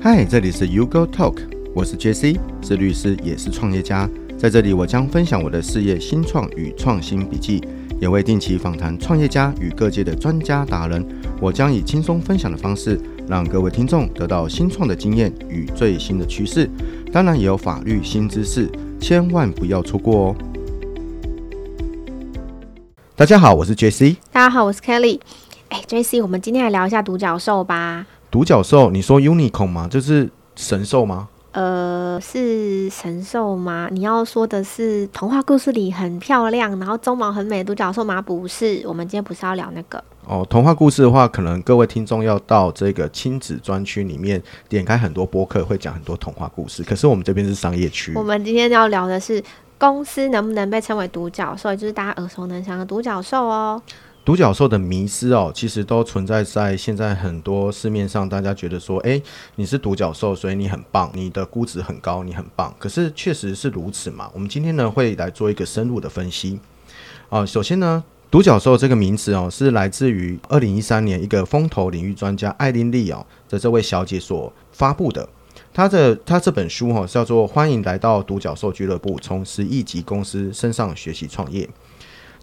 嗨，这里是 U Go Talk，我是 JC，是律师，也是创业家。在这里，我将分享我的事业新创与创新笔记，也会定期访谈创业家与各界的专家达人。我将以轻松分享的方式，让各位听众得到新创的经验与最新的趋势，当然也有法律新知识，千万不要错过哦。大家好，我是 JC。大家好，我是 Kelly。哎，JC，我们今天来聊一下独角兽吧。独角兽，你说 unicorn 吗？就是神兽吗？呃，是神兽吗？你要说的是童话故事里很漂亮，然后鬃毛很美的独角兽吗？不是，我们今天不是要聊那个。哦，童话故事的话，可能各位听众要到这个亲子专区里面点开很多播客，会讲很多童话故事。可是我们这边是商业区。我们今天要聊的是公司能不能被称为独角兽，也就是大家耳熟能详的独角兽哦。独角兽的迷失哦，其实都存在在现在很多市面上，大家觉得说，诶，你是独角兽，所以你很棒，你的估值很高，你很棒。可是确实是如此嘛？我们今天呢会来做一个深入的分析。啊，首先呢，独角兽这个名词哦，是来自于二零一三年一个风投领域专家艾琳丽哦的这位小姐所发布的。她的她这本书哈叫做《欢迎来到独角兽俱乐部：从十亿级公司身上学习创业》。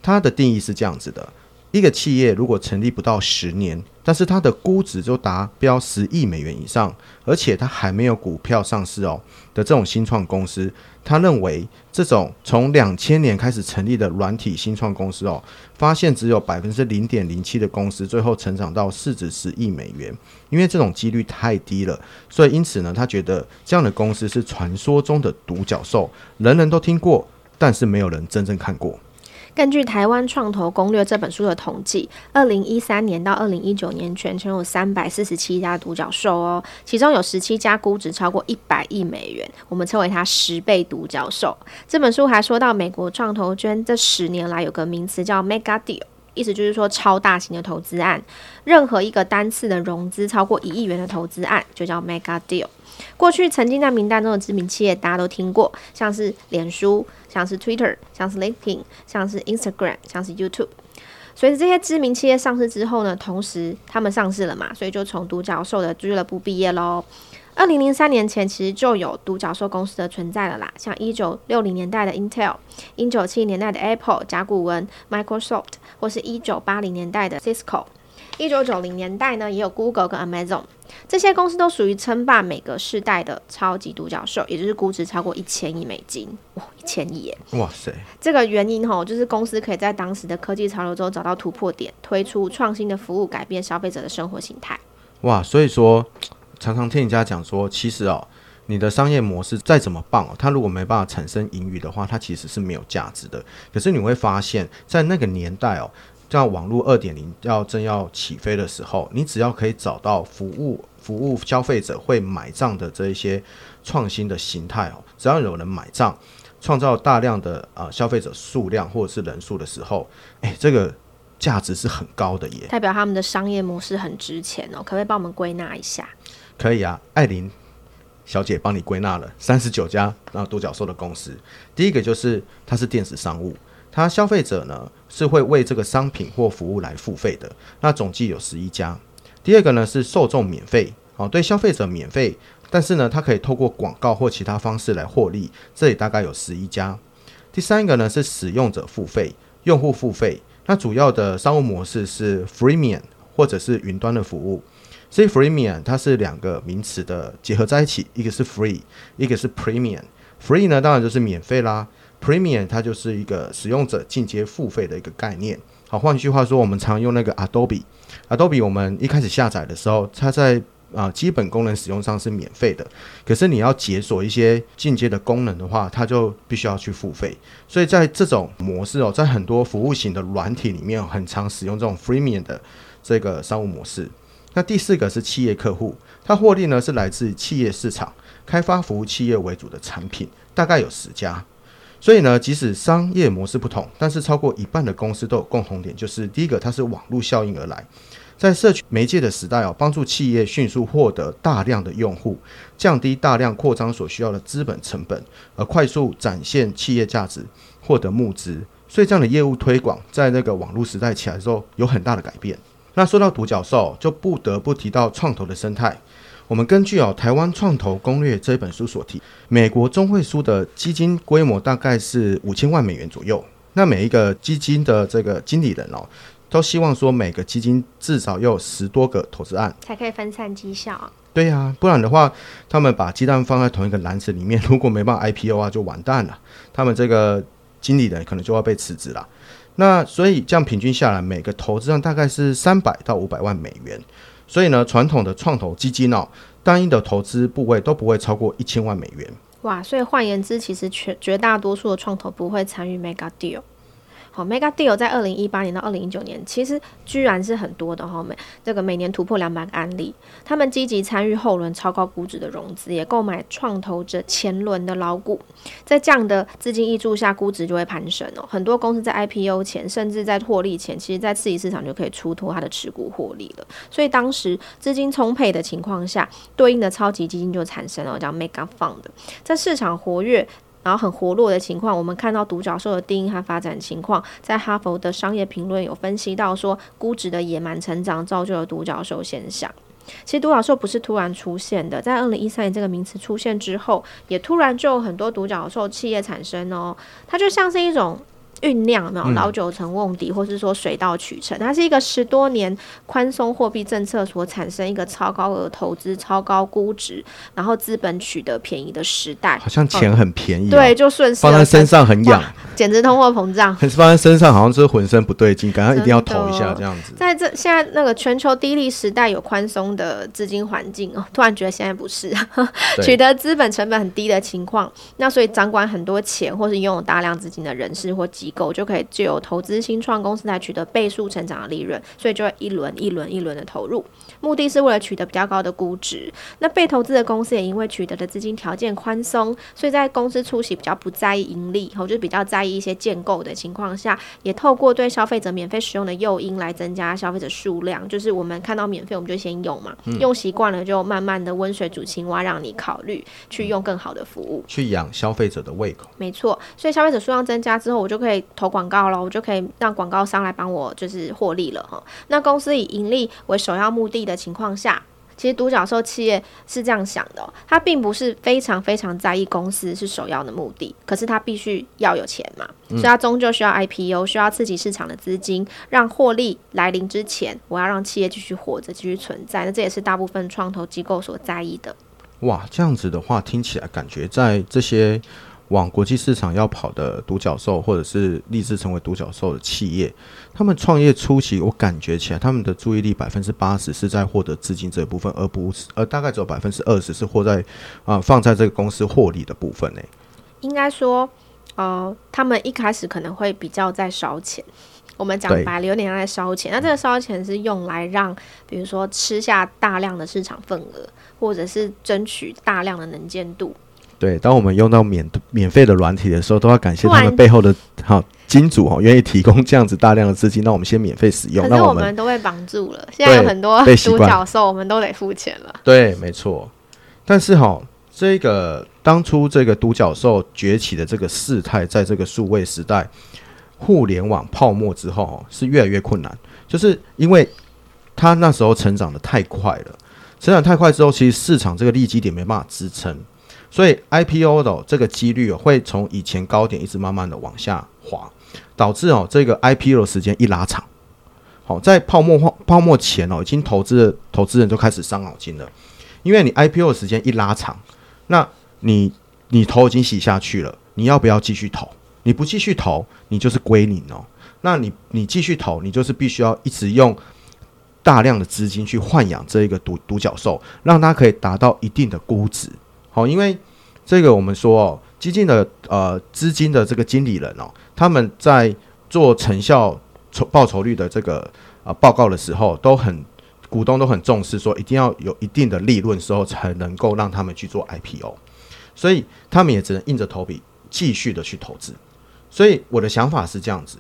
它的定义是这样子的。一个企业如果成立不到十年，但是它的估值就达标十亿美元以上，而且它还没有股票上市哦的这种新创公司，他认为这种从两千年开始成立的软体新创公司哦，发现只有百分之零点零七的公司最后成长到市值十亿美元，因为这种几率太低了，所以因此呢，他觉得这样的公司是传说中的独角兽，人人都听过，但是没有人真正看过。根据《台湾创投攻略》这本书的统计，二零一三年到二零一九年，全球有三百四十七家独角兽哦，其中有十七家估值超过一百亿美元，我们称为它十倍独角兽。这本书还说到，美国创投圈这十年来有个名词叫 Mega Deal，意思就是说超大型的投资案，任何一个单次的融资超过一亿元的投资案就叫 Mega Deal。过去曾经在名单中的知名企业，大家都听过，像是脸书，像是 Twitter，像是 LinkedIn，像是 Instagram，像是 YouTube。随着这些知名企业上市之后呢，同时他们上市了嘛，所以就从独角兽的俱乐部毕业喽。二零零三年前，其实就有独角兽公司的存在了啦，像一九六零年代的 Intel，一九七零年代的 Apple，甲骨文，Microsoft，或是一九八零年代的 Cisco。一九九零年代呢，也有 Google 跟 Amazon，这些公司都属于称霸每个世代的超级独角兽，也就是估值超过一千亿美金，哇，一千亿耶！哇塞！这个原因吼，就是公司可以在当时的科技潮流中找到突破点，推出创新的服务，改变消费者的生活形态。哇，所以说常常听人家讲说，其实哦，你的商业模式再怎么棒哦，它如果没办法产生盈余的话，它其实是没有价值的。可是你会发现在那个年代哦。像网络二点零要正要起飞的时候，你只要可以找到服务服务消费者会买账的这一些创新的形态哦，只要有人买账，创造大量的呃消费者数量或者是人数的时候，诶，这个价值是很高的耶，代表他们的商业模式很值钱哦。可不可以帮我们归纳一下？可以啊，艾琳小姐帮你归纳了三十九家然后独角兽的公司，第一个就是它是电子商务。它消费者呢是会为这个商品或服务来付费的，那总计有十一家。第二个呢是受众免费，哦，对消费者免费，但是呢它可以透过广告或其他方式来获利，这里大概有十一家。第三个呢是使用者付费，用户付费，那主要的商务模式是 freemium 或者是云端的服务。所以 freemium 它是两个名词的结合在一起，一个是 free，一个是 premium。free 呢当然就是免费啦。Premium 它就是一个使用者进阶付费的一个概念。好，换句话说，我们常用那个 Adobe，Adobe 我们一开始下载的时候，它在啊、基本功能使用上是免费的。可是你要解锁一些进阶的功能的话，它就必须要去付费。所以在这种模式哦，在很多服务型的软体里面，很常使用这种 Freemium 的这个商务模式。那第四个是企业客户，它获利呢是来自企业市场开发服务企业为主的产品，大概有十家。所以呢，即使商业模式不同，但是超过一半的公司都有共同点，就是第一个，它是网络效应而来，在社群媒介的时代哦，帮助企业迅速获得大量的用户，降低大量扩张所需要的资本成本，而快速展现企业价值，获得募资。所以这样的业务推广，在那个网络时代起来之后，有很大的改变。那说到独角兽，就不得不提到创投的生态。我们根据哦《台湾创投攻略》这本书所提，美国中会书的基金规模大概是五千万美元左右。那每一个基金的这个经理人哦，都希望说每个基金至少要有十多个投资案，才可以分散绩效。对呀、啊，不然的话，他们把鸡蛋放在同一个篮子里面，如果没办法 IPO 啊，就完蛋了。他们这个经理人可能就要被辞职了。那所以这样平均下来，每个投资案大概是三百到五百万美元。所以呢，传统的创投基金哦，单一的投资部位都不会超过一千万美元。哇，所以换言之，其实绝绝大多数的创投不会参与 Mega Deal。好，Mega Deal 在二零一八年到二零一九年，其实居然是很多的哈，每这个每年突破两百个案例。他们积极参与后轮超高估值的融资，也购买创投者前轮的老股。在这样的资金挹注下，估值就会攀升哦。很多公司在 IPO 前，甚至在获利前，其实在次级市场就可以出脱它的持股获利了。所以当时资金充沛的情况下，对应的超级基金就产生了，叫 Mega Fund。在市场活跃。然后很活络的情况，我们看到独角兽的定义和发展情况，在哈佛的商业评论有分析到说，估值的野蛮成长造就了独角兽现象。其实独角兽不是突然出现的，在二零一三年这个名词出现之后，也突然就有很多独角兽企业产生哦，它就像是一种。酝酿没有老九成瓮底，或是说水到渠成，它是一个十多年宽松货币政策所产生一个超高额投资、超高估值，然后资本取得便宜的时代。好像钱很便宜，哦，对，就顺势放在身上很痒，简直通货膨胀。可 是放在身上好像就是浑身不对劲，感觉一定要投一下这样子。在这现在那个全球低利时代，有宽松的资金环境哦，突然觉得现在不是 取得资本成本很低的情况，那所以掌管很多钱或是拥有大量资金的人士或机构就可以借由投资新创公司来取得倍数成长的利润，所以就会一轮一轮一轮的投入，目的是为了取得比较高的估值。那被投资的公司也因为取得的资金条件宽松，所以在公司初期比较不在意盈利，后就比较在意一些建构的情况下，也透过对消费者免费使用的诱因来增加消费者数量。就是我们看到免费，我们就先用嘛，嗯、用习惯了就慢慢的温水煮青蛙，让你考虑去用更好的服务，去养消费者的胃口。没错，所以消费者数量增加之后，我就可以投。广告了，我就可以让广告商来帮我就是获利了哈。那公司以盈利为首要目的的情况下，其实独角兽企业是这样想的喔，他并不是非常非常在意公司是首要的目的，可是他必须要有钱嘛，所以他终究需要 IPO，需要刺激市场的资金，让获利来临之前，我要让企业继续活着，继续存在。那这也是大部分创投机构所在意的。哇，这样子的话听起来感觉在这些。往国际市场要跑的独角兽，或者是立志成为独角兽的企业，他们创业初期，我感觉起来，他们的注意力百分之八十是在获得资金这一部分，而不是，而大概只有百分之二十是获在啊、呃、放在这个公司获利的部分呢。应该说，呃，他们一开始可能会比较在烧钱。我们讲白了，有点在烧钱。那这个烧钱是用来让，比如说吃下大量的市场份额，或者是争取大量的能见度。对，当我们用到免免费的软体的时候，都要感谢他们背后的好金主哦，愿意提供这样子大量的资金，让我们先免费使用。可是我们都被绑住了，现在有很多独角兽，我们都得付钱了。对，没错。但是哈，这个当初这个独角兽崛起的这个事态，在这个数位时代、互联网泡沫之后，是越来越困难，就是因为它那时候成长的太快了，成长太快之后，其实市场这个利基点没办法支撑。所以 IPO 的这个几率会从以前高点一直慢慢的往下滑，导致哦这个 IPO 的时间一拉长，好，在泡沫泡沫前哦，已经投资的投资人就开始伤脑筋了，因为你 IPO 的时间一拉长，那你你头已经洗下去了，你要不要继续投？你不继续投，你就是归零哦。那你你继续投，你就是必须要一直用大量的资金去豢养这一个独独角兽，让它可以达到一定的估值。好，因为这个我们说哦，基金的呃资金的这个经理人哦，他们在做成效酬报酬率的这个呃报告的时候，都很股东都很重视，说一定要有一定的利润时候才能够让他们去做 IPO，所以他们也只能硬着头皮继续的去投资。所以我的想法是这样子，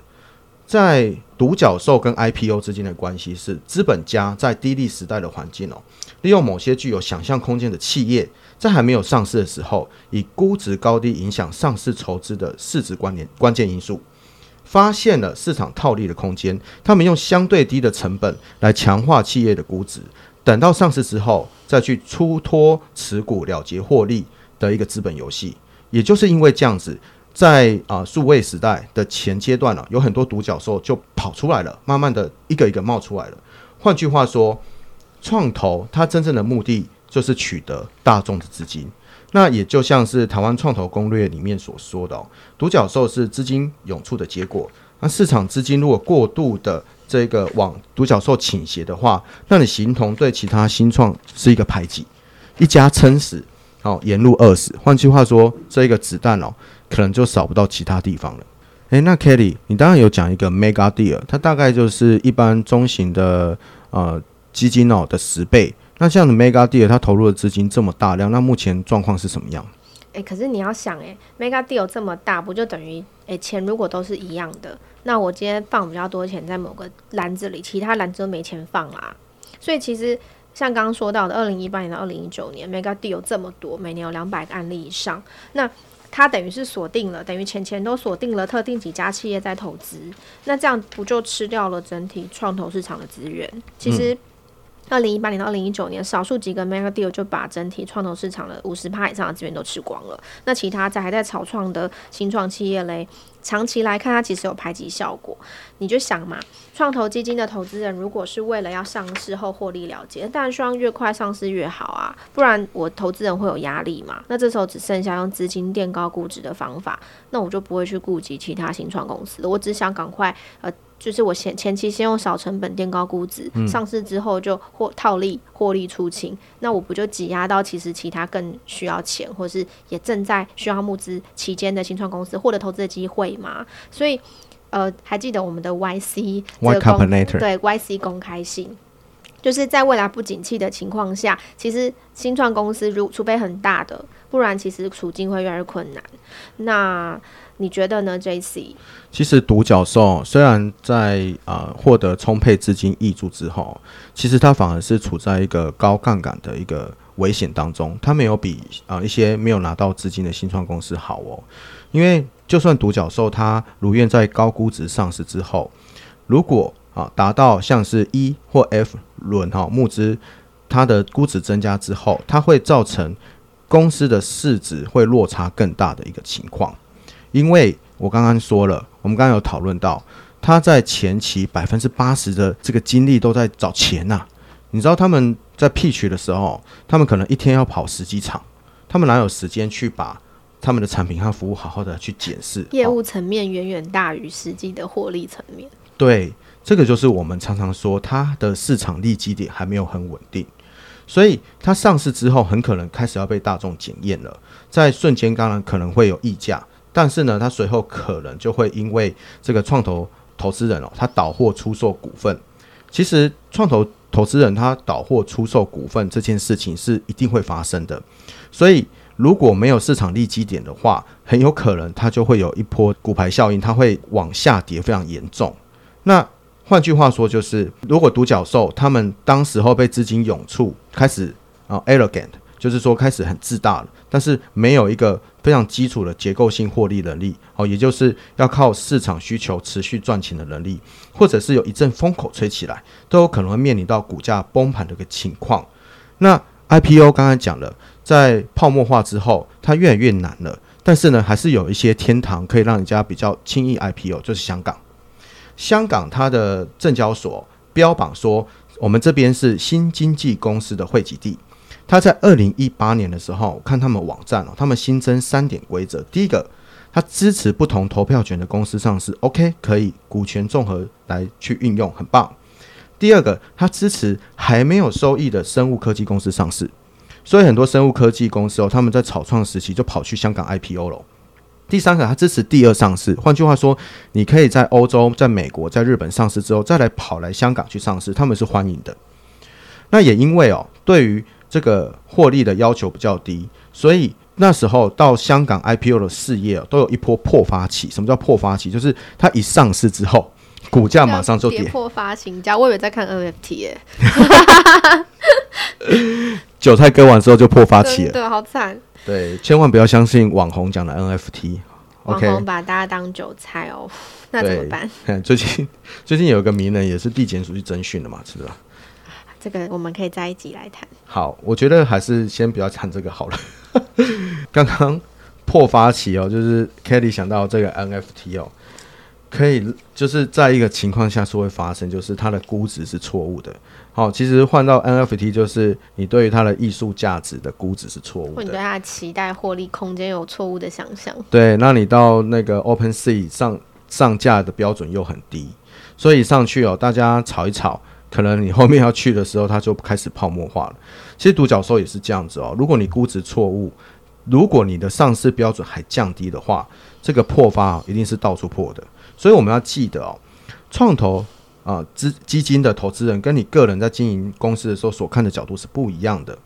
在独角兽跟 IPO 之间的关系是，资本家在低利时代的环境哦，利用某些具有想象空间的企业。在还没有上市的时候，以估值高低影响上市筹资的市值关联关键因素，发现了市场套利的空间。他们用相对低的成本来强化企业的估值，等到上市之后再去出脱持股了结获利的一个资本游戏。也就是因为这样子，在啊数位时代的前阶段呢、啊，有很多独角兽就跑出来了，慢慢的一个一个冒出来了。换句话说，创投它真正的目的就是取得大众的资金。那也就像是台湾创投攻略里面所说的哦，独角兽是资金涌出的结果。那市场资金如果过度的这个往独角兽倾斜的话，那你形同对其他新创是一个排挤，一家撑死，哦，沿路饿死。换句话说，这个子弹哦，可能就扫不到其他地方了。诶，那 Kelly，你当然有讲一个 Mega Deal，它大概就是一般中型的呃基金哦的十倍。那这样的 Mega Deal，它投入的资金这么大量，那目前状况是什么样？诶，可是你要想，诶，Mega Deal 这么大，不就等于诶钱如果都是一样的，那我今天放比较多钱在某个篮子里，其他篮子都没钱放啦。所以其实像刚刚说到的，二零一八年到二零一九年，Mega Deal 有这么多，每年有两百个案例以上，那它等于是锁定了，等于钱钱都锁定了特定几家企业在投资，那这样不就吃掉了整体创投市场的资源？其实。二零一八年到二零一九年，少数几个 mega deal 就把整体创投市场的五十趴以上的资源都吃光了。那其他在还在草创的新创企业嘞，长期来看，它其实有排挤效果。你就想嘛，创投基金的投资人如果是为了要上市后获利了结，当然希望越快上市越好啊，不然我投资人会有压力嘛。那这时候只剩下用资金垫高估值的方法，那我就不会去顾及其他新创公司。我只想赶快呃。就是我前前期先用少成本垫高估值，嗯、上市之后就获套利获利出清，那我不就挤压到其实其他更需要钱，或是也正在需要募资期间的新创公司获得投资的机会吗？所以，呃，还记得我们的 YC 这个公对 YC 公开性，就是在未来不景气的情况下，其实新创公司如除非很大的，不然其实处境会越来越困难。那你觉得呢，JC？其实独角兽虽然在啊获得充沛资金挹注之后，其实它反而是处在一个高杠杆的一个危险当中。它没有比啊一些没有拿到资金的新创公司好哦。因为就算独角兽它如愿在高估值上市之后，如果啊达到像是 E 或 F 轮哈募资，它的估值增加之后，它会造成公司的市值会落差更大的一个情况。因为我刚刚说了，我们刚刚有讨论到，他在前期百分之八十的这个精力都在找钱呐、啊。你知道他们在 pitch 的时候，他们可能一天要跑十几场，他们哪有时间去把他们的产品和服务好好的去检视？业务层面远远大于实际的获利层面。对，这个就是我们常常说，它的市场利基点还没有很稳定，所以它上市之后，很可能开始要被大众检验了，在瞬间当然可能会有溢价。但是呢，他随后可能就会因为这个创投投资人哦，他倒货出售股份。其实创投投资人他倒货出售股份这件事情是一定会发生的。所以如果没有市场利基点的话，很有可能它就会有一波股牌效应，它会往下跌非常严重。那换句话说，就是如果独角兽他们当时候被资金涌出，开始啊 arrogant。就是说，开始很自大了，但是没有一个非常基础的结构性获利能力，哦，也就是要靠市场需求持续赚钱的能力，或者是有一阵风口吹起来，都有可能会面临到股价崩盘的一个情况。那 IPO 刚才讲了，在泡沫化之后，它越来越难了，但是呢，还是有一些天堂可以让人家比较轻易 IPO，就是香港。香港它的证交所标榜说，我们这边是新经纪公司的汇集地。他在二零一八年的时候，看他们网站哦，他们新增三点规则。第一个，他支持不同投票权的公司上市，OK，可以股权综合来去运用，很棒。第二个，他支持还没有收益的生物科技公司上市，所以很多生物科技公司哦，他们在草创时期就跑去香港 IPO 了。第三个，他支持第二上市，换句话说，你可以在欧洲、在美国、在日本上市之后，再来跑来香港去上市，他们是欢迎的。那也因为哦，对于这个获利的要求比较低，所以那时候到香港 IPO 的事业都有一波破发期。什么叫破发期？就是它一上市之后，股价马上就跌。跌破发行价，我以为在看 NFT 耶。韭菜割完之后就破发期了，对，好惨。对，千万不要相信网红讲的 NFT。网红把大家当韭菜哦，那怎么办？最近最近有一个名人也是地检署去侦讯的嘛，是吧？这个我们可以在一集来谈。好，我觉得还是先不要谈这个好了。刚刚破发期哦，就是 Kelly 想到这个 NFT 哦，可以就是在一个情况下是会发生，就是它的估值是错误的。好，其实换到 NFT 就是你对于它的艺术价值的估值是错误的，或你对它的期待获利空间有错误的想象。对，那你到那个 OpenSea 上上架的标准又很低，所以上去哦，大家炒一炒，可能你后面要去的时候，它就开始泡沫化了。其实独角兽也是这样子哦，如果你估值错误，如果你的上市标准还降低的话，这个破发一定是到处破的。所以我们要记得哦，创投。啊，资基金的投资人跟你个人在经营公司的时候所看的角度是不一样的。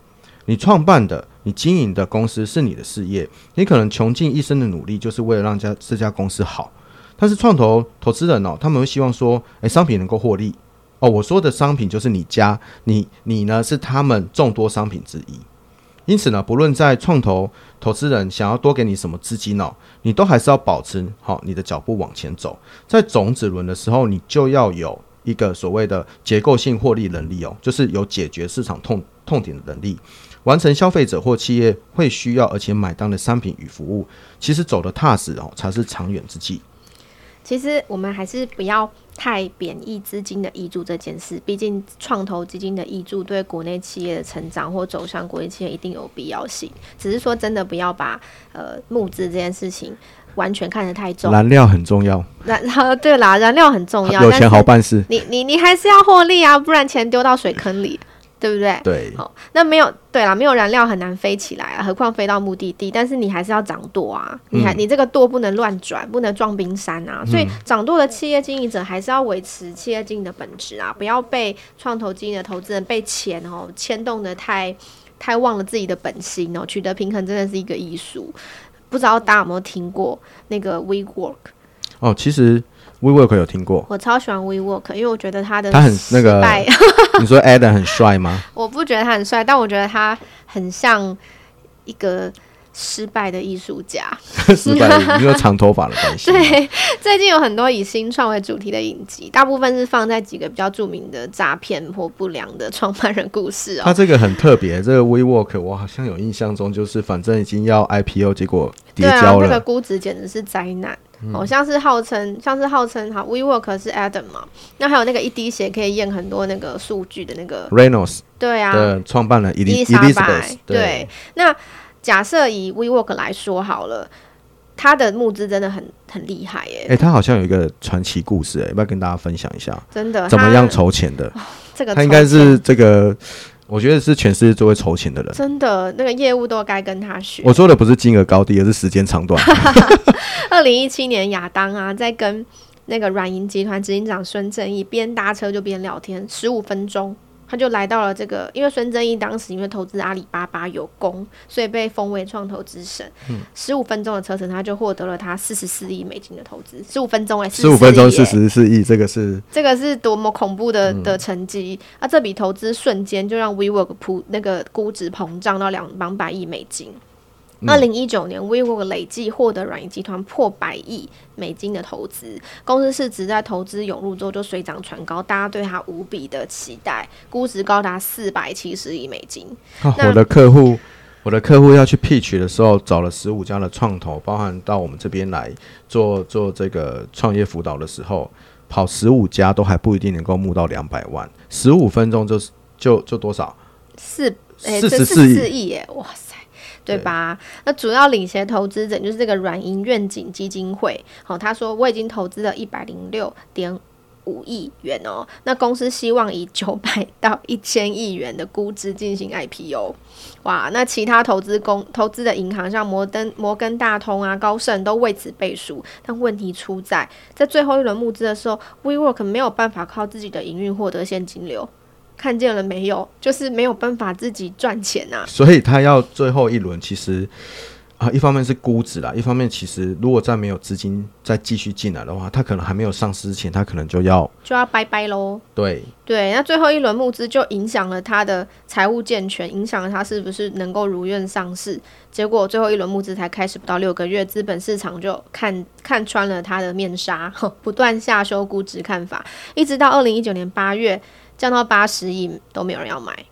你创办的、你经营的公司是你的事业，你可能穷尽一生的努力就是为了让家这家公司好。但是创投投资人哦，他们会希望说，诶、商品能够获利哦。我说的商品就是你家，你你呢是他们众多商品之一。因此呢，不论在创投投资人想要多给你什么资金哦，你都还是要保持好你的脚步往前走。在种子轮的时候，你就要有。一个所谓的结构性获利能力哦，就是有解决市场痛痛点的能力，完成消费者或企业会需要而且买单的商品与服务。其实走得踏实哦，才是长远之计。其实我们还是不要太贬义资金的挹注这件事，毕竟创投基金的挹注对国内企业的成长或走向国际企业一定有必要性。只是说真的，不要把呃募资这件事情。完全看得太重，燃料很重要。然后对啦，燃料很重要，有钱好办事。你你你还是要获利啊，不然钱丢到水坑里，对不对？对。好，那没有对啦，没有燃料很难飞起来啊，何况飞到目的地。但是你还是要掌舵啊，你还、嗯、你这个舵不能乱转，不能撞冰山啊。所以掌舵的企业经营者还是要维持企业经营的本质啊，不要被创投经营的投资人被钱哦牵动的太太忘了自己的本心哦，取得平衡真的是一个艺术。不知道大家有没有听过那个 WeWork？哦，其实 WeWork 有听过。我超喜欢 WeWork，因为我觉得他的他很那个。你说 Adam 很帅吗？我不觉得他很帅，但我觉得他很像一个。失败的艺术家，失败，因为长头发的关系。对，最近有很多以新创为主题的影集，大部分是放在几个比较著名的诈骗或不良的创办人故事哦。他这个很特别，这个 WeWork 我好像有印象中，就是反正已经要 IPO，结果跌交了。这、啊那个估值简直是灾难，好、嗯、像是号称，像是号称哈 WeWork 是 Adam 嘛，那还有那个一滴血可以验很多那个数据的那个 Reynolds，对啊，创办了 Elizabeth，对，那。假设以 WeWork 来说好了，他的募资真的很很厉害耶。哎、欸，他好像有一个传奇故事，哎，要不要跟大家分享一下？真的，怎么样筹钱的？哦、这个他应该是这个，我觉得是全世界最会筹钱的人。真的，那个业务都该跟他学。我说的不是金额高低，而是时间长短。二零一七年，亚当啊，在跟那个软银集团执行长孙正义边搭车就边聊天，十五分钟。他就来到了这个，因为孙正义当时因为投资阿里巴巴有功，所以被封为创投之神。十、嗯、五分钟的车程，他就获得了他四十四亿美金的投资。十五分钟哎，十五分钟四十四亿，这个是这个是多么恐怖的的成绩、嗯、啊！这笔投资瞬间就让 WeWork 普那个估值膨胀到两两百亿美金。二零一九年，WeWork 累计获得软银集团破百亿美金的投资，公司市值在投资涌入之后就水涨船高，大家对它无比的期待，估值高达四百七十亿美金。啊、我的客户，我的客户要去 pitch 的时候，找了十五家的创投，包含到我们这边来做做这个创业辅导的时候，跑十五家都还不一定能够募到两百万，十五分钟就是就就多少？四四十四亿耶！哇塞！对吧？那主要领衔投资者就是这个软银愿景基金会。好、哦，他说我已经投资了一百零六点五亿元哦。那公司希望以九百到一千亿元的估值进行 IPO。哇，那其他投资公投资的银行像摩登摩根大通啊、高盛都为此背书。但问题出在在最后一轮募资的时候，WeWork 没有办法靠自己的营运获得现金流。看见了没有？就是没有办法自己赚钱呐、啊。所以他要最后一轮，其实啊，一方面是估值啦，一方面其实如果再没有资金再继续进来的话，他可能还没有上市之前，他可能就要就要拜拜喽。对对，那最后一轮募资就影响了他的财务健全，影响了他是不是能够如愿上市。结果最后一轮募资才开始不到六个月，资本市场就看看穿了他的面纱，不断下修估值看法，一直到二零一九年八月。降到八十亿都没有人要买。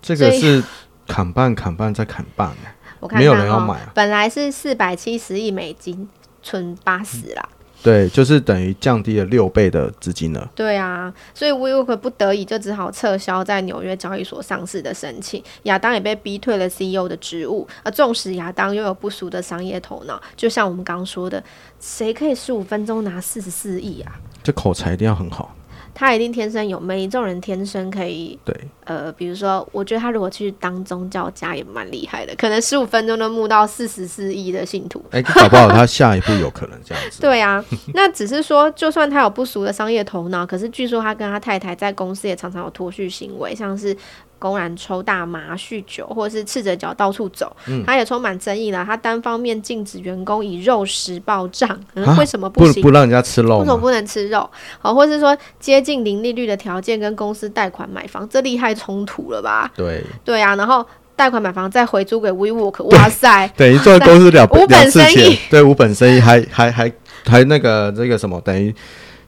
这个是砍半砍半再砍半，我看没有人要买啊。本来是四百七十亿美金，存八十啦。对，就是等于降低了六倍的资金了。对啊，所以 WeWork 不得已就只好撤销在纽约交易所上市的申请。亚当也被逼退了 CEO 的职务。而纵使亚当拥有不俗的商业头脑，就像我们刚刚说的，谁可以十五分钟拿四十四亿啊？这口才一定要很好。他一定天生有魅力，这种人天生可以对。呃，比如说，我觉得他如果去当宗教家也蛮厉害的，可能十五分钟就募到四十四亿的信徒。哎、欸，搞不好他下一步有可能这样子。对啊，那只是说，就算他有不俗的商业头脑，可是据说他跟他太太在公司也常常有脱序行为，像是。公然抽大麻、酗酒，或者是赤着脚到处走，嗯、他也充满争议了。他单方面禁止员工以肉食报账，嗯，为什么不行？不不让人家吃肉？为什么不能吃肉？好，或是说接近零利率的条件跟公司贷款买房，这厉害冲突了吧？对对啊，然后贷款买房再回租给 WeWork，哇塞，等于做公司了无本生意，对无本生意还还还还那个这个什么，等于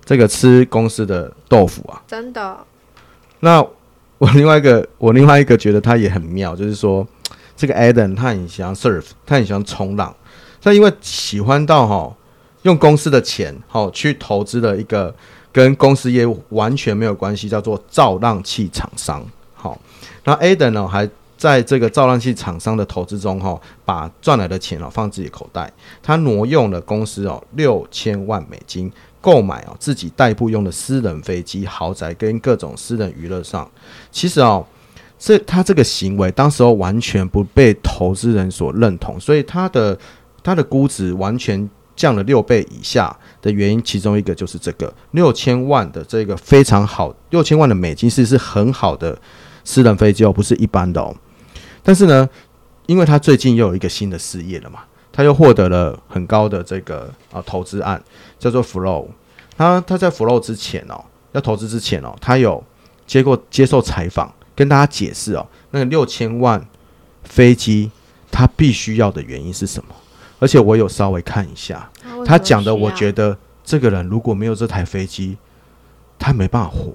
这个吃公司的豆腐啊？真的？那。我另外一个，我另外一个觉得他也很妙，就是说，这个 Adam 他很喜欢 surf，他很喜欢冲浪，他因为喜欢到哈，用公司的钱哈去投资了一个跟公司业务完全没有关系，叫做造浪器厂商。好，然后 Adam 呢还在这个造浪器厂商的投资中哈，把赚来的钱哦放自己口袋，他挪用了公司哦六千万美金。购买哦，自己代步用的私人飞机、豪宅跟各种私人娱乐上，其实哦，这他这个行为当时候完全不被投资人所认同，所以他的他的估值完全降了六倍以下的原因，其中一个就是这个六千万的这个非常好，六千万的美金是是很好的私人飞机哦，不是一般的哦。但是呢，因为他最近又有一个新的事业了嘛。他又获得了很高的这个啊投资案，叫做 Flow。他他在 Flow 之前哦，要投资之前哦，他有接过接受采访，跟大家解释哦，那个六千万飞机他必须要的原因是什么？而且我有稍微看一下，他讲的，我觉得这个人如果没有这台飞机，他没办法活。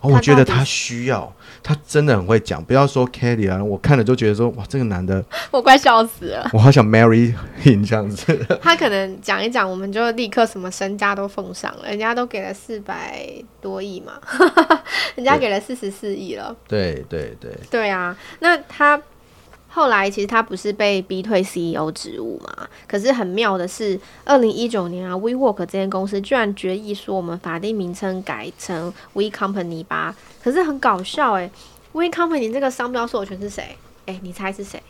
哦，我觉得他需要，他真的很会讲。不要说 Kelly 啊，我看了就觉得说，哇，这个男的，我快笑死了。我好想 marry him 这样子。他可能讲一讲，我们就立刻什么身家都奉上了。人家都给了四百多亿嘛，人家给了四十四亿了。对对对。对啊，那他。后来其实他不是被逼退 CEO 职务嘛？可是很妙的是，二零一九年啊，WeWork 这间公司居然决议说我们法定名称改成 We Company 吧。可是很搞笑哎、欸，We Company 这个商标授权是谁？哎、欸，你猜是谁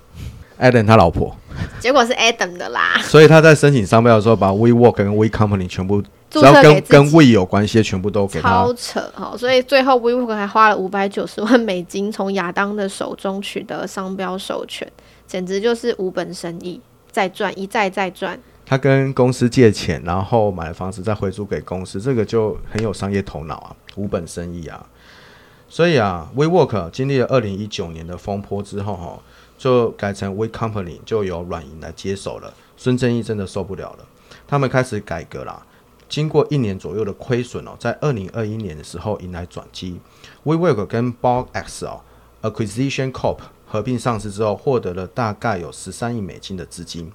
？Adam 他老婆。结果是 Adam 的啦。所以他在申请商标的时候，把 WeWork 跟 We Company 全部。只要跟跟 We 有关系的全部都给他，超扯哈！所以最后 WeWork 还花了五百九十万美金从亚当的手中取得商标授权，简直就是无本生意，再赚一再再赚。他跟公司借钱，然后买了房子再回租给公司，这个就很有商业头脑啊，无本生意啊。所以啊，WeWork 经历了二零一九年的风波之后哈，就改成 We Company，就由软银来接手了。孙正义真的受不了了，他们开始改革啦。经过一年左右的亏损哦，在二零二一年的时候迎来转机。WeWork 跟 BoxX 哦 Acquisition Corp 合并上市之后，获得了大概有十三亿美金的资金。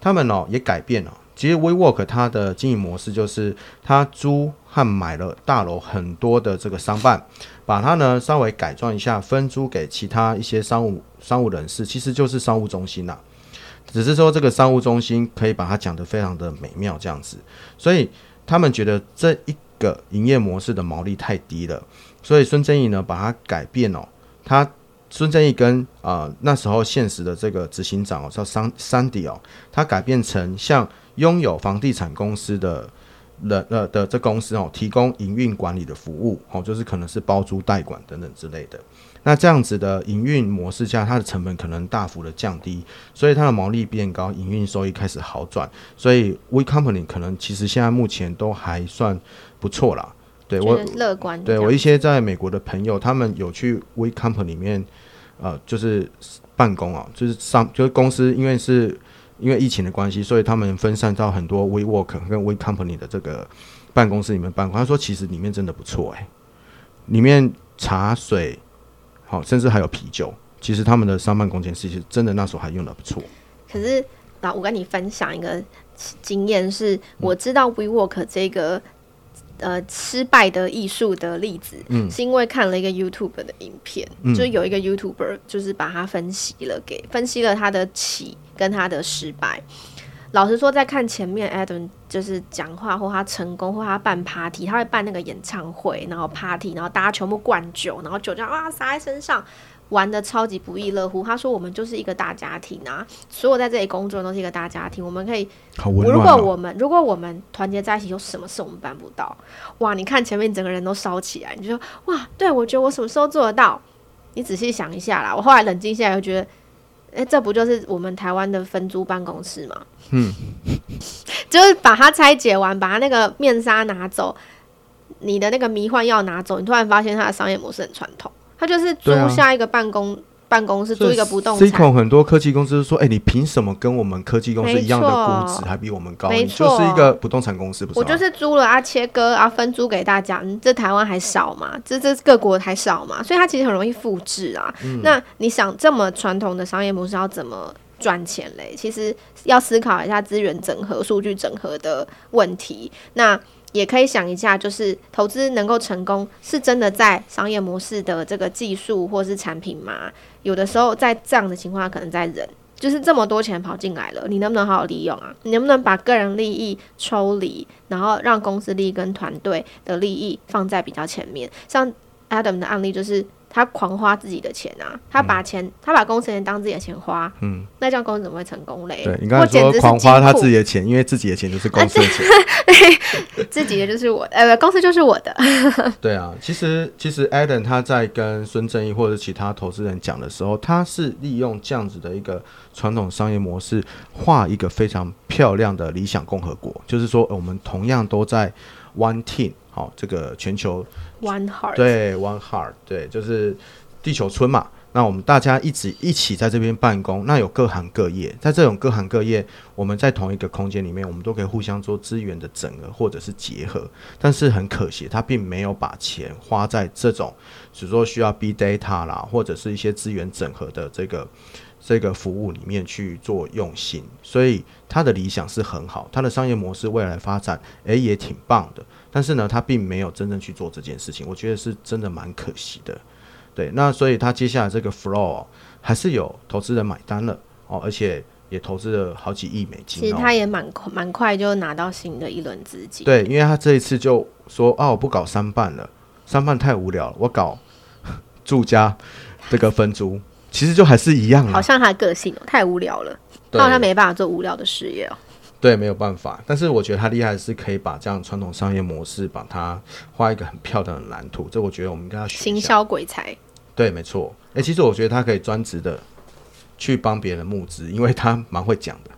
他们哦也改变了，其实 WeWork 它的经营模式就是，它租和买了大楼很多的这个商办，把它呢稍微改装一下，分租给其他一些商务商务人士，其实就是商务中心啦、只是说这个商务中心可以把它讲得非常的美妙这样子，所以。他们觉得这一个营业模式的毛利太低了，所以孙正义呢把它改变哦。他孙正义跟啊、那时候现实的这个执行长哦叫桑桑迪哦，他改变成像拥有房地产公司的人呃的这公司哦，提供营运管理的服务哦，就是可能是包租代管等等之类的。那这样子的营运模式下，它的成本可能大幅的降低，所以它的毛利变高，营运收益开始好转，所以 We Company 可能其实现在目前都还算不错啦。对我乐观，对我一些在美国的朋友，他们有去 We Company 里面，呃，就是办公啊，就是上就是公司，因为是因为疫情的关系，所以他们分散到很多 We Work 跟 We Company 的这个办公室里面办公。他说其实里面真的不错哎、欸，里面。茶水，好，甚至还有啤酒。其实他们的商办空间其实真的那时候还用的不错。可是，那我跟你分享一个经验，是我知道 WeWork 这个。呃，失败的艺术的例子，嗯，是因为看了一个 YouTube 的影片，嗯，就是有一个 YouTuber 就是把它分析了给，给分析了他的起跟他的失败。老实说，在看前面 Adam 就是讲话或他成功或他办 party，他会办那个演唱会，然后 party，然后大家全部灌酒，然后酒这样啊洒在身上。玩的超级不亦乐乎。他说：“我们就是一个大家庭啊，所有在这里工作的都是一个大家庭。我们可以，哦、如果我们如果我们团结在一起，有什么事我们办不到？哇！你看前面整个人都烧起来，你就说哇，对我觉得我什么时候做得到？你仔细想一下啦。我后来冷静下来，又觉得，哎、欸，这不就是我们台湾的分租办公室吗？嗯，就是把它拆解完，把它那个面纱拿走，你的那个迷幻药拿走，你突然发现它的商业模式很传统。”它就是租下一个办公、啊、办公室，租一个不动产。C 很多科技公司说：“哎、欸，你凭什么跟我们科技公司一样的估值，还比我们高？你就是一个不动产公司，不是？”我就是租了啊，切割啊，分租给大家。嗯、这台湾还少嘛？这这各国还少嘛？所以它其实很容易复制啊、嗯。那你想这么传统的商业模式要怎么赚钱嘞？其实要思考一下资源整合、数据整合的问题。那。也可以想一下，就是投资能够成功，是真的在商业模式的这个技术或是产品吗？有的时候在这样的情况，可能在人，就是这么多钱跑进来了，你能不能好好利用啊？你能不能把个人利益抽离，然后让公司利益跟团队的利益放在比较前面？像 Adam 的案例就是。他狂花自己的钱啊！他把钱，嗯、他把公司钱当自己的钱花。嗯，那这样公司怎么会成功嘞？对，你刚才说狂花他自己的钱，因为自己的钱就是公司的钱，啊、自己的就是我的，呃，公司就是我的。对啊，其实其实 Adam 他在跟孙正义或者其他投资人讲的时候，他是利用这样子的一个传统商业模式，画一个非常漂亮的理想共和国，就是说我们同样都在 One Team，好，这个全球。One Heart，对，One Heart，对，就是地球村嘛。那我们大家一直一起在这边办公，那有各行各业，在这种各行各业，我们在同一个空间里面，我们都可以互相做资源的整合或者是结合。但是很可惜，他并没有把钱花在这种，只说需要 Big Data 啦，或者是一些资源整合的这个这个服务里面去做用心。所以他的理想是很好，他的商业模式未来发展，诶，也挺棒的。但是呢，他并没有真正去做这件事情，我觉得是真的蛮可惜的。对，那所以他接下来这个 flow 还是有投资人买单了哦，而且也投资了好几亿美金。其实他也蛮快，蛮快就拿到新的一轮资金。对，因为他这一次就说啊，我不搞三办了，三办太无聊了，我搞住家 这个分租，其实就还是一样。好像他个性哦，太无聊了，那他没办法做无聊的事业哦。对，没有办法。但是我觉得他厉害的是可以把这样传统商业模式，把它画一个很漂亮的蓝图。这我觉得我们应该要学。行销鬼才。对，没错。诶，其实我觉得他可以专职的去帮别人募资，因为他蛮会讲的。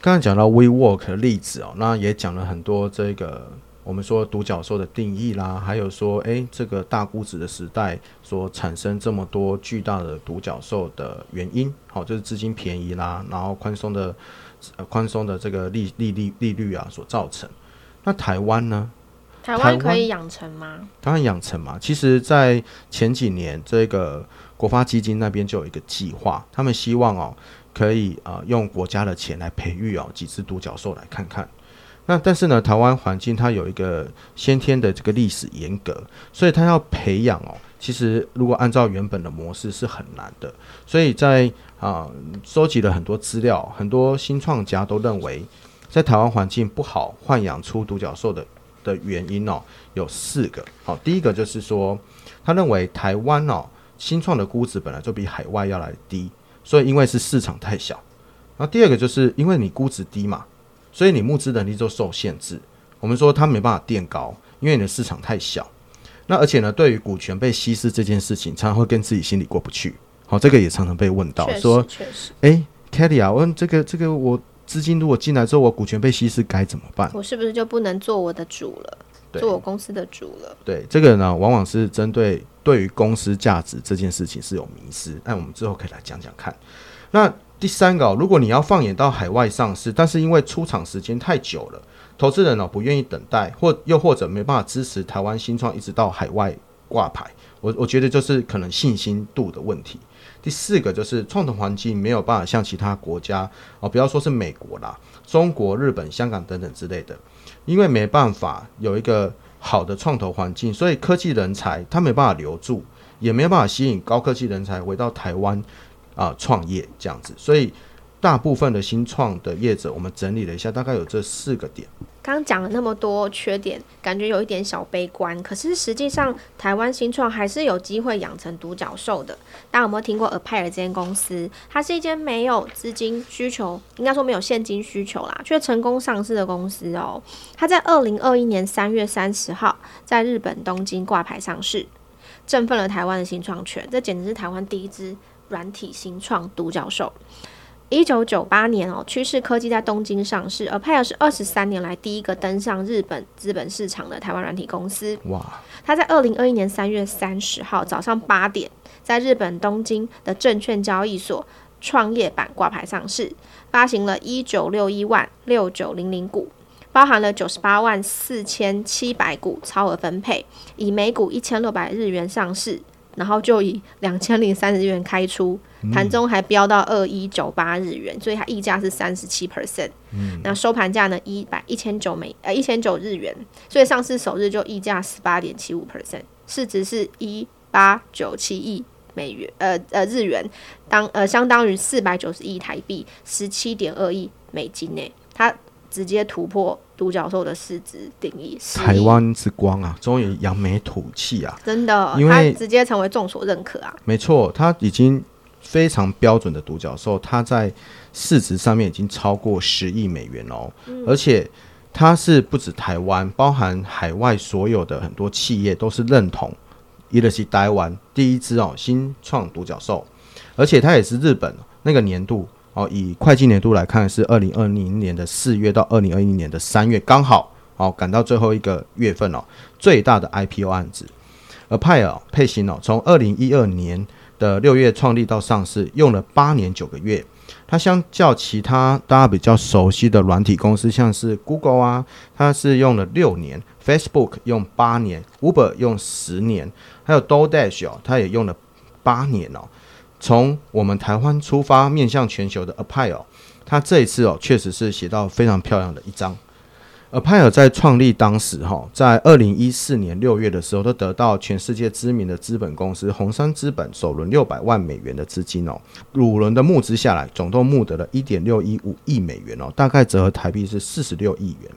刚刚讲到 WeWork 的例子哦，那也讲了很多这个我们说独角兽的定义啦，还有说，诶，这个大估值的时代所产生这么多巨大的独角兽的原因，好，就是资金便宜啦，然后宽松的。呃，宽松的这个利利利利率啊，所造成。那台湾呢？台湾可以养成吗？当然养成嘛。其实，在前几年，这个国发基金那边就有一个计划，他们希望哦，可以啊、呃，用国家的钱来培育哦几只独角兽来看看。那但是呢，台湾环境它有一个先天的这个历史严格，所以它要培养哦。其实，如果按照原本的模式是很难的，所以在啊收集了很多资料，很多新创家都认为，在台湾环境不好豢养出独角兽的的原因哦，有四个。好，第一个就是说，他认为台湾哦新创的估值本来就比海外要来低，所以因为是市场太小。那第二个就是因为你估值低嘛，所以你募资能力就受限制。我们说它没办法垫高，因为你的市场太小。那而且呢，对于股权被稀释这件事情，常常会跟自己心里过不去。好，这个也常常被问到，说，确实，哎，Kelly 啊，问这个这个，我资金如果进来之后，我股权被稀释该怎么办？我是不是就不能做我的主了？做我公司的主了？对，这个呢，往往是针对对于公司价值这件事情是有迷失。那我们之后可以来讲讲看。那第三个，如果你要放眼到海外上市，但是因为出场时间太久了。投资人呢，不愿意等待，或又或者没办法支持台湾新创一直到海外挂牌，我我觉得就是可能信心度的问题。第四个就是创投环境没有办法像其他国家哦，不要说是美国啦、中国、日本、香港等等之类的，因为没办法有一个好的创投环境，所以科技人才他没办法留住，也没有办法吸引高科技人才回到台湾啊创业这样子，所以。大部分的新创的业者，我们整理了一下，大概有这四个点。刚讲了那么多缺点，感觉有一点小悲观。可是实际上，台湾新创还是有机会养成独角兽的。大家有没有听过 Apire 这间公司？它是一间没有资金需求，应该说没有现金需求啦，却成功上市的公司哦。它在二零二一年三月三十号在日本东京挂牌上市，振奋了台湾的新创圈。这简直是台湾第一支软体新创独角兽。一九九八年哦，趋势科技在东京上市，Apire 是二十三年来第一个登上日本资本市场的台湾软体公司。哇！它在二零二一年三月三十号早上八点，在日本东京的证券交易所创业板挂牌上市，发行了一九六一万六九零零股，包含了九十八万四千七百股超额分配，以每股一千六百日元上市。然后就以两千零三十日元开出，盘中还飙到二一九八日元，所以它溢价是三十七 percent。那收盘价呢，一百一千九美呃一千九日元，所以上市首日就溢价十八点七五 percent，市值是一八九七亿美元，呃呃日元，当呃相当于四百九十亿台币，十七点二亿美金呢，它直接突破。独角兽的市值定义，台湾之光啊，终于扬眉吐气啊！真的，因为直接成为众所认可啊。没错，它已经非常标准的独角兽，它在市值上面已经超过十亿美元哦，嗯、而且它是不止台湾，包含海外所有的很多企业都是认同，伊乐西台湾第一只哦新创独角兽，而且它也是日本那个年度。哦，以会计年度来看，是二零二零年的四月到二零二一年的三月，刚好哦赶到最后一个月份哦，最大的 IPO 案子。Apire 沛星哦，从二零一二年的六月创立到上市，用了八年九个月。它相较其他大家比较熟悉的软体公司，像是 Google 啊，它是用了六年；Facebook 用八年；Uber 用十年，还有 DoorDash 哦，它也用了八年哦。从我们台湾出发，面向全球的 Apire，它这一次哦，确实是写到非常漂亮的一张。Apire 在创立当时哈，在二零一四年六月的时候，都得到全世界知名的资本公司红杉资本首轮六百万美元的资金哦，五轮的募资下来，总共募得了一点六一五亿美元哦，大概折合台币是四十六亿元。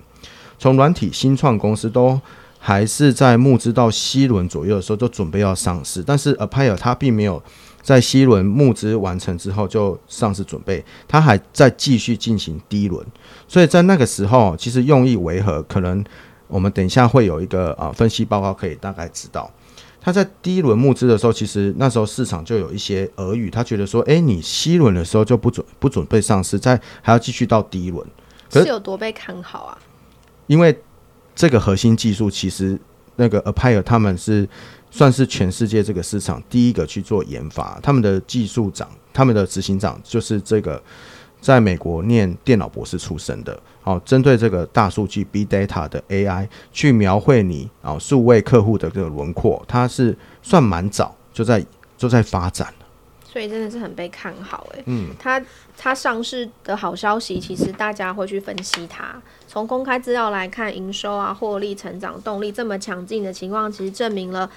从软体新创公司都还是在募资到 C 轮左右的时候，就准备要上市，但是 Apire 它并没有。在 C 轮募资完成之后，就上市准备，它还在继续进行 D 轮，所以在那个时候，其实用意为何？可能我们等一下会有一个啊分析报告，可以大概知道。他在 D 轮募资的时候，其实那时候市场就有一些耳语，他觉得说，哎，你 C 轮的时候就不准不准备上市，在还要继续到 D 轮，是有多被看好啊？因为这个核心技术，其实那个 Apire 他们是。算是全世界这个市场第一个去做研发，他们的技术长、他们的执行长就是这个在美国念电脑博士出身的。好，针对这个大数据 B Data 的 AI 去描绘你啊数位客户的这个轮廓，它是算蛮早就在就在发展，所以真的是很被看好哎、欸。嗯，它它上市的好消息，其实大家会去分析它。从公开资料来看，营收啊、获利、成长动力这么强劲的情况，其实证明了。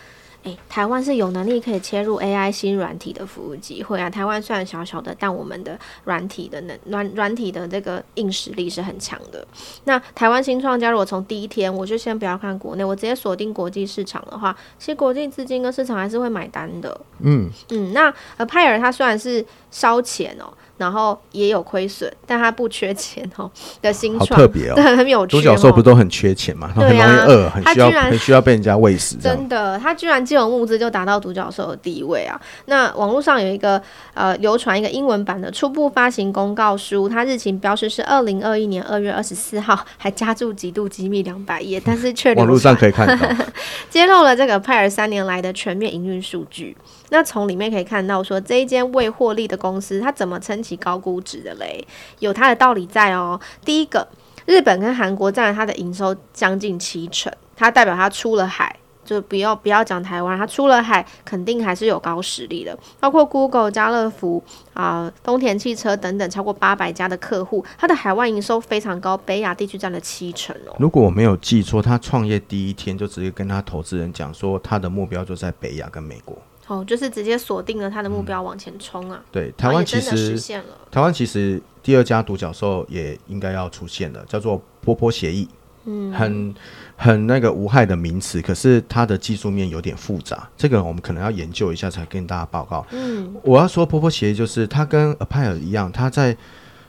欸、台湾是有能力可以切入 AI 新软体的服务机会啊！台湾虽然小小的，但我们的软体的能软软体的这个硬实力是很强的。那台湾新创家，如果从第一天我就先不要看国内，我直接锁定国际市场的话，其实国际资金跟市场还是会买单的。嗯嗯，那 Apire 它虽然是烧钱哦。然后也有亏损，但他不缺钱哦的新创，特别哦，对，很有趣。独角兽不都很缺钱吗？对啊，很容易饿，很需要，很需要被人家喂食。真的，他居然既有募资就达到独角兽的地位啊！那网络上有一个呃流传一个英文版的初步发行公告书，它日期标示是二零二一年二月二十四号，还加注极度机密两百页，但是却网络上可以看到 揭露了这个 Apire 三年来的全面营运数据。那从里面可以看到，说这一间未获利的公司，它怎么撑起高估值的嘞？有它的道理在哦。第一个，日本跟韩国占了它的营收将近七成，它代表它出了海，就不要不要讲台湾，它出了海肯定还是有高实力的。包括 Google、家乐福啊、丰田汽车等等，超过八百家的客户，它的海外营收非常高，北亚地区占了七成哦。如果我没有记错，他创业第一天就直接跟他投资人讲说，他的目标就在北亚跟美国。哦，就是直接锁定了他的目标往前冲啊！嗯、对，台湾其实、啊、实现了。台湾其实第二家独角兽也应该要出现了，叫做波波协议。嗯，很很那个无害的名词，可是它的技术面有点复杂，这个我们可能要研究一下才跟大家报告。嗯，我要说波波协议就是它跟 Appier 一样，它在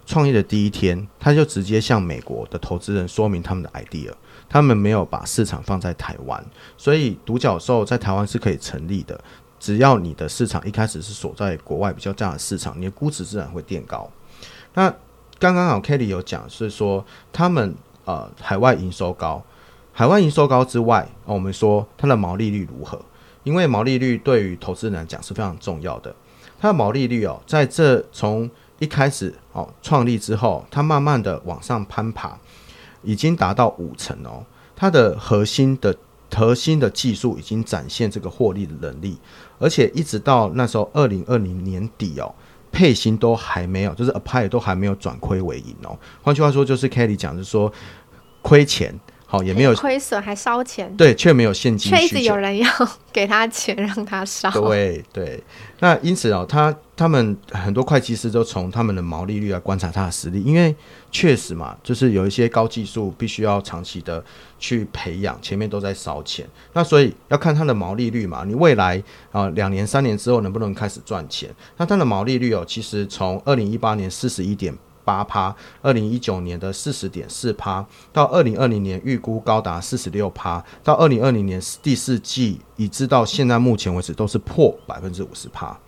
创业的第一天，它就直接向美国的投资人说明他们的 idea，他们没有把市场放在台湾，所以独角兽在台湾是可以成立的。只要你的市场一开始是锁在国外比较大的市场，你的估值自然会垫高。那刚刚好 Kelly 有讲是说他们呃海外营收高，海外营收高之外，哦，我们说它的毛利率如何？因为毛利率对于投资人来讲是非常重要的。它的毛利率哦，在这从一开始哦创立之后，它慢慢的往上攀爬，已经达到五成哦。它的核心的。核心的技术已经展现这个获利的能力，而且一直到那时候二零二零年底哦，配型都还没有，就是 apply 都还没有转亏为盈哦。换句话说，就是 Kelly 讲，就是说亏钱。好，也没有亏损，还烧钱，对，却没有现金却一直有人要给他钱让他烧。对对，那因此哦，他他们很多会计师都从他们的毛利率来观察他的实力，因为确实嘛，就是有一些高技术必须要长期的去培养，前面都在烧钱，那所以要看他的毛利率嘛，你未来啊两年三年之后能不能开始赚钱？那他的毛利率哦，其实从二零一八年四十一点。八趴，二零一九年的四十点四趴，到二零二零年预估高达四十六趴，到二零二零年第四季，以至到现在目前为止都是破百分之五十趴。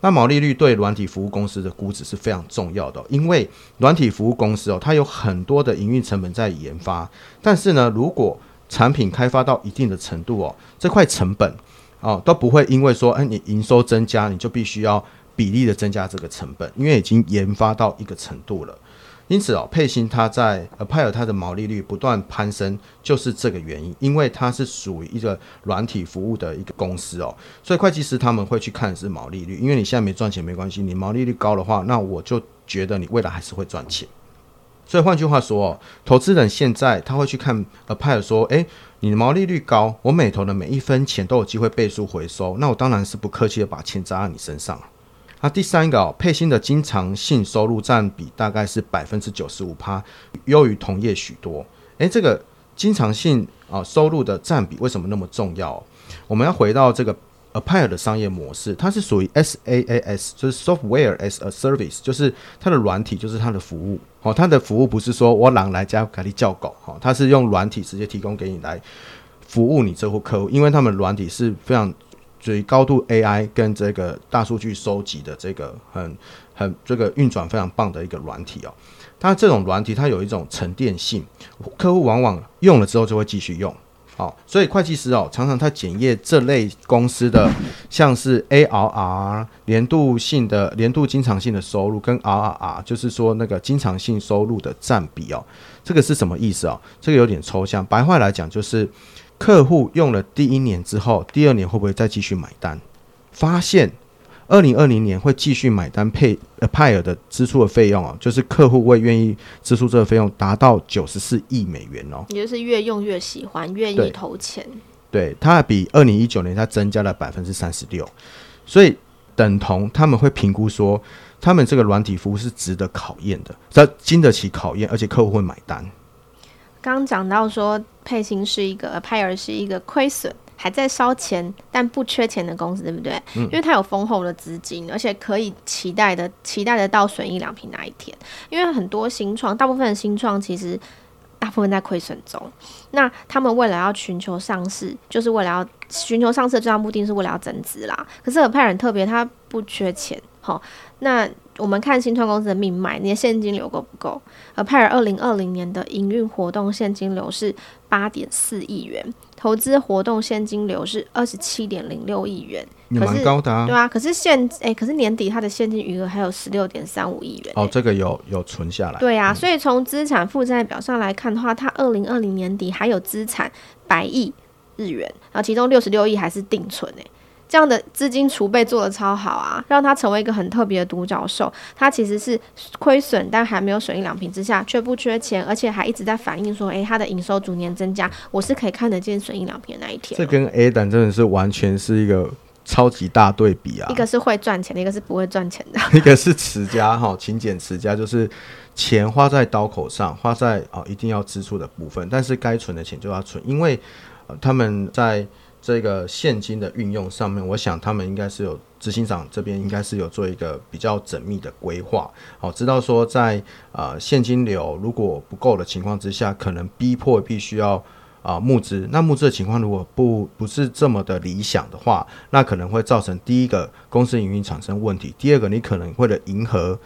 那毛利率对软体服务公司的估值是非常重要的，因为软体服务公司哦，它有很多的营运成本在研发，但是呢，如果产品开发到一定的程度哦，这块成本哦都不会因为说，哎，你营收增加，你就必须要。比例的增加这个成本，因为已经研发到一个程度了，因此哦，佩星它在 Appier 它的毛利率不断攀升，就是这个原因，因为它是属于一个软体服务的一个公司哦，所以会计师他们会去看的是毛利率，因为你现在没赚钱没关系，你毛利率高的话，那我就觉得你未来还是会赚钱。所以换句话说哦，投资人现在他会去看 Appier 说，诶，你的毛利率高，我每投的每一分钱都有机会倍数回收，那我当然是不客气的把钱砸在你身上。那第三个哦，沛星的经常性收入占比大概是百分之九十五趴，优于同业许多。诶，这个经常性啊收入的占比为什么那么重要？我们要回到这个 Appier 的商业模式，它是属于 SaaS，就是 Software as a Service，就是它的软体就是它的服务。哦，它的服务不是说我狼来家给你叫狗，哈，它是用软体直接提供给你来服务你这户客户，因为他们软体是非常。所以高度 AI 跟这个大数据收集的这个很很这个运转非常棒的一个软体哦，它这种软体它有一种沉淀性，客户往往用了之后就会继续用，好，所以会计师哦常常他检验这类公司的像是 ARR 年度性的年度经常性的收入跟 RRR，就是说那个经常性收入的占比哦，这个是什么意思哦？这个有点抽象，白话来讲就是。客户用了第一年之后，第二年会不会再继续买单？发现二零二零年会继续买单配 Appier 的支出的费用哦，就是客户会愿意支出这个费用达到九十四亿美元哦，也就是越用越喜欢，愿意投钱。对，它比二零一九年它增加了百分之三十六，所以等同他们会评估说，他们这个软体服务是值得考验的，它经得起考验，而且客户会买单。刚讲到说，佩星是一个 Appier 是一个亏损还在烧钱但不缺钱的公司，对不对？嗯。因为它有丰厚的资金，而且可以期待的期待得到损益两平那一天。因为很多新创，大部分的新创其实大部分在亏损中。那他们为了要寻求上市，就是为了要寻求上市的最大目的是为了要增资啦。可是 Appier 很特别，他不缺钱。好，那。我们看新创公司的命脉，你的现金流够不够？而 Appier 二零二零年的营运活动现金流是八点四亿元，投资活动现金流是二十七点零六亿元，也蛮高的啊。对啊，可是现诶、欸，可是年底它的现金余额还有十六点三五亿元。哦，这个有有存下来。对啊，嗯、所以从资产负债表上来看的话，它二零二零年底还有资产百亿，日元，然后其中六十六亿还是定存诶。这样的资金储备做的超好啊，让它成为一个很特别的独角兽。它其实是亏损，但还没有损益两平之下，却不缺钱，而且还一直在反映说，诶、欸，它的营收逐年增加，我是可以看得见损益两平的那一天。这跟 A 胆真的是完全是一个超级大对比啊！一个是会赚钱的，一个是不会赚钱的。一个是持家哈，勤俭持家，就是钱花在刀口上，花在哦一定要支出的部分，但是该存的钱就要存，因为、呃、他们在。这个现金的运用上面，我想他们应该是有执行长这边应该是有做一个比较缜密的规划，好，知道说在呃现金流如果不够的情况之下，可能逼迫必须要啊、募资。那募资的情况如果不不是这么的理想的话，那可能会造成第一个公司营运产生问题，第二个你可能为了迎合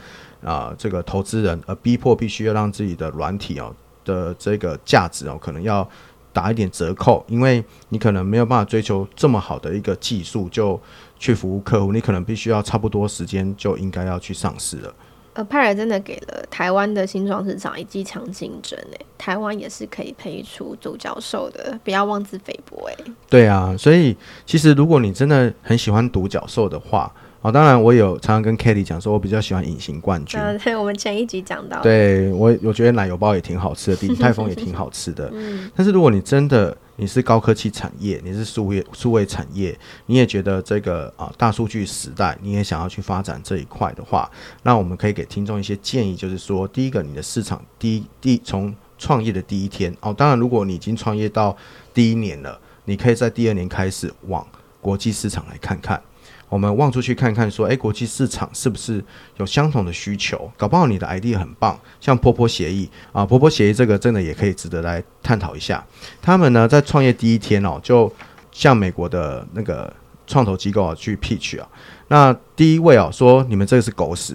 啊、这个投资人而逼迫必须要让自己的软体哦的这个价值哦可能要。打一点折扣，因为你可能没有办法追求这么好的一个技术就去服务客户，你可能必须要差不多时间就应该要去上市了。呃，派尔真的给了台湾的新创市场一剂强竞争诶，台湾也是可以培育出独角兽的，不要妄自菲薄诶。对啊，所以其实如果你真的很喜欢独角兽的话。哦，当然，我有常常跟 Kelly 讲说，我比较喜欢隐形冠军。嗯，对，我们前一集讲到。对我，我觉得奶油包也挺好吃的，鼎泰 丰也挺好吃的。嗯。但是如果你真的你是高科技产业，你是数位数位产业，你也觉得这个啊大数据时代，你也想要去发展这一块的话，那我们可以给听众一些建议，就是说，第一个，你的市场第一第一从创业的第一天哦，当然，如果你已经创业到第一年了，你可以在第二年开始往国际市场来看看。我们望出去看看，说，诶，国际市场是不是有相同的需求？搞不好你的 idea 很棒，像波波协议啊，波波协议这个真的也可以值得来探讨一下。他们呢，在创业第一天哦，就向美国的那个创投机构啊去 pitch 啊。那第一位哦说，你们这个是狗屎；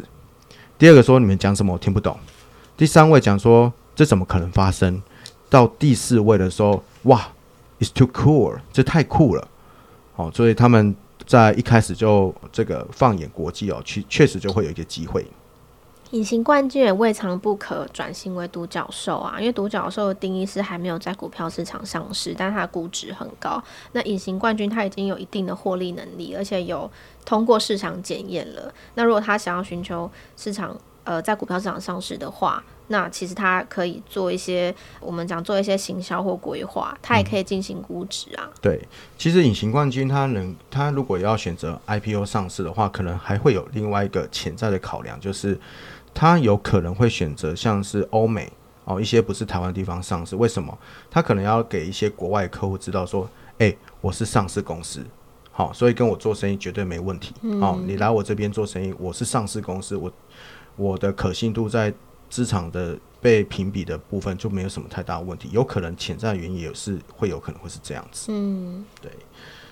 第二个说，你们讲什么我听不懂；第三位讲说，这怎么可能发生？到第四位的时候，哇，it's too cool，这太酷了。好，所以他们。在一开始就这个放眼国际哦，确确实就会有一些机会。隐形冠军也未尝不可转型为独角兽啊，因为独角兽的定义是还没有在股票市场上市，但它的估值很高。那隐形冠军它已经有一定的获利能力，而且有通过市场检验了。那如果他想要寻求市场，呃，在股票市场上市的话，那其实它可以做一些我们讲做一些行销或规划，它也可以进行估值啊。嗯、对，其实隐形冠军它能，它如果要选择 IPO 上市的话，可能还会有另外一个潜在的考量，就是它有可能会选择像是欧美哦一些不是台湾地方上市。为什么？它可能要给一些国外客户知道说，哎、欸，我是上市公司，好，所以跟我做生意绝对没问题。哦、嗯，你来我这边做生意，我是上市公司，我。我的可信度在资产的被评比的部分就没有什么太大问题，有可能潜在原因也是会有可能会是这样子。嗯，对，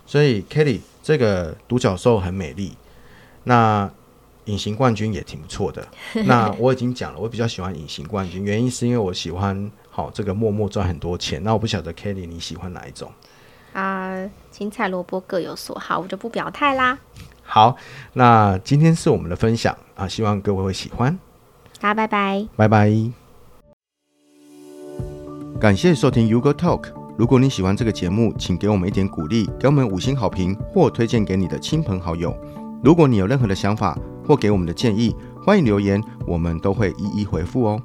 所以 Kelly 这个独角兽很美丽，那隐形冠军也挺不错的。那我已经讲了，我比较喜欢隐形冠军，原因是因为我喜欢好这个默默赚很多钱。那我不晓得 Kelly 你喜欢哪一种？啊，青菜萝卜各有所好，我就不表态啦。好，那今天是我们的分享啊，希望各位会喜欢。大家拜拜，拜拜。感谢收听 U Go TALK。如果你喜欢这个节目，请给我们一点鼓励，给我们五星好评或推荐给你的亲朋好友。如果你有任何的想法或给我们的建议，欢迎留言，我们都会一一回复哦。